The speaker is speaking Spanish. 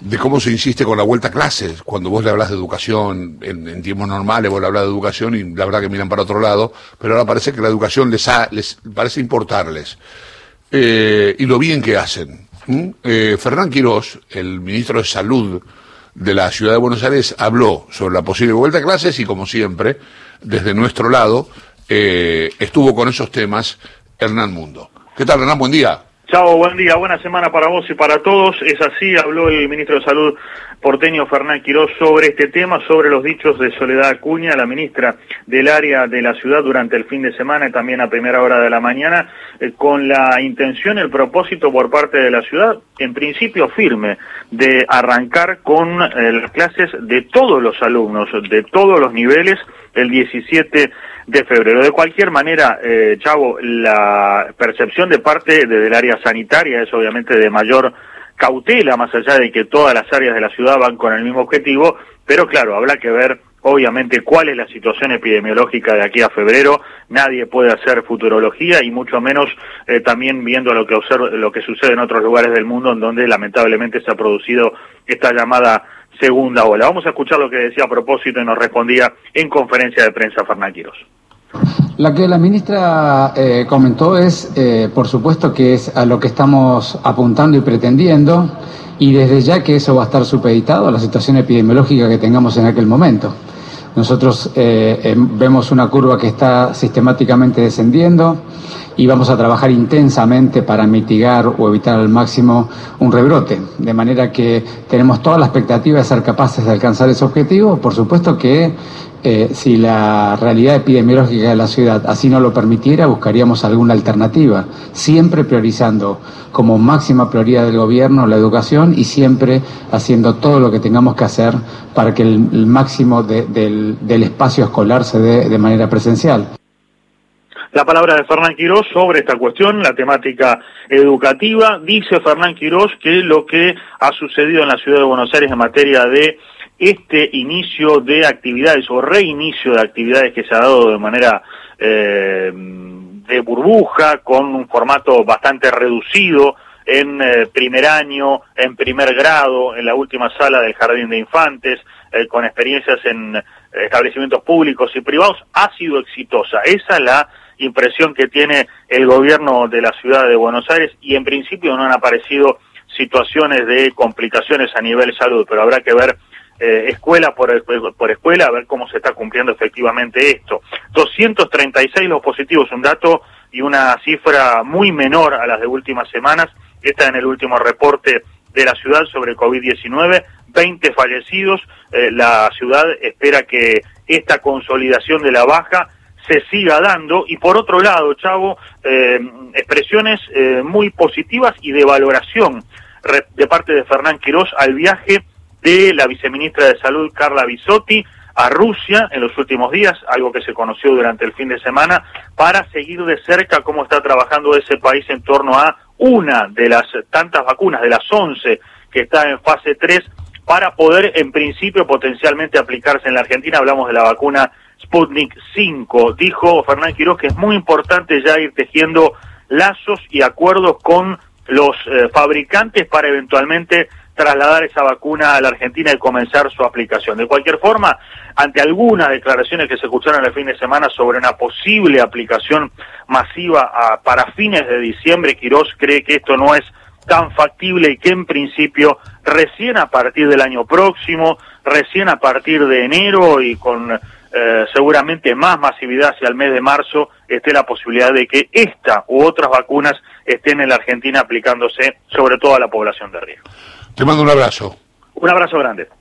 de cómo se insiste con la vuelta a clases. Cuando vos le hablas de educación, en, tiempos normales vos le hablas de educación y la verdad que miran para otro lado, pero ahora parece que la educación les, les parece importarles. Eh, y lo bien que hacen. Eh, Fernán Quirós, el ministro de Salud de la Ciudad de Buenos Aires, habló sobre la posible vuelta a clases y, como siempre, desde nuestro lado, eh, estuvo con esos temas Hernán Mundo. ¿Qué tal, Hernán? Buen día. Chao, buen día, buena semana para vos y para todos. Es así, habló el ministro de Salud porteño Fernán Quirós sobre este tema, sobre los dichos de Soledad Acuña, la ministra del área de la ciudad durante el fin de semana y también a primera hora de la mañana, eh, con la intención, el propósito por parte de la ciudad, en principio firme, de arrancar con eh, las clases de todos los alumnos, de todos los niveles, el 17 de febrero. De cualquier manera, eh, Chavo, la percepción de parte del área sanitaria es obviamente de mayor cautela, más allá de que todas las áreas de la ciudad van con el mismo objetivo, pero claro, habrá que ver obviamente cuál es la situación epidemiológica de aquí a febrero, nadie puede hacer futurología y mucho menos eh, también viendo lo que, lo que sucede en otros lugares del mundo en donde lamentablemente se ha producido esta llamada segunda ola. Vamos a escuchar lo que decía a propósito y nos respondía en conferencia de prensa Fernán Quiros. La que la ministra eh, comentó es, eh, por supuesto, que es a lo que estamos apuntando y pretendiendo, y desde ya que eso va a estar supeditado a la situación epidemiológica que tengamos en aquel momento. Nosotros eh, vemos una curva que está sistemáticamente descendiendo y vamos a trabajar intensamente para mitigar o evitar al máximo un rebrote. De manera que tenemos toda la expectativa de ser capaces de alcanzar ese objetivo. Por supuesto que eh, si la realidad epidemiológica de la ciudad así no lo permitiera, buscaríamos alguna alternativa, siempre priorizando como máxima prioridad del gobierno la educación y siempre haciendo todo lo que tengamos que hacer para que el, máximo del, del espacio escolar se dé de manera presencial la palabra de Fernán Quirós sobre esta cuestión, la temática educativa. Dice Fernán Quirós que lo que ha sucedido en la ciudad de Buenos Aires en materia de este inicio de actividades o reinicio de actividades que se ha dado de manera eh, de burbuja, con un formato bastante reducido en eh, primer año, en primer grado, en la última sala del Jardín de Infantes, eh, con experiencias en establecimientos públicos y privados, ha sido exitosa. Esa es la impresión que tiene el gobierno de la ciudad de Buenos Aires y en principio no han aparecido situaciones de complicaciones a nivel salud, pero habrá que ver eh, escuela por, por escuela a ver cómo se está cumpliendo efectivamente esto. 236 los positivos, un dato y una cifra muy menor a las de últimas semanas. Está en el último reporte de la ciudad sobre COVID-19, 20 fallecidos. Eh, la ciudad espera que esta consolidación de la baja se siga dando y por otro lado, Chavo, eh, expresiones eh, muy positivas y de valoración de parte de Fernán Quirós al viaje de la viceministra de Salud Carla Bisotti a Rusia en los últimos días, algo que se conoció durante el fin de semana, para seguir de cerca cómo está trabajando ese país en torno a una de las tantas vacunas, de las 11 que está en fase 3, para poder en principio potencialmente aplicarse en la Argentina. Hablamos de la vacuna Sputnik 5. Dijo Fernán Quiroz que es muy importante ya ir tejiendo lazos y acuerdos con los eh, fabricantes para eventualmente trasladar esa vacuna a la Argentina y comenzar su aplicación. De cualquier forma, ante algunas declaraciones que se escucharon el fin de semana sobre una posible aplicación masiva para fines de diciembre, Quirós cree que esto no es tan factible y que en principio recién a partir del año próximo, recién a partir de enero y con eh, seguramente más masividad hacia el mes de marzo esté la posibilidad de que esta u otras vacunas estén en la Argentina aplicándose sobre todo a la población de riesgo. Te mando un abrazo. Un abrazo grande.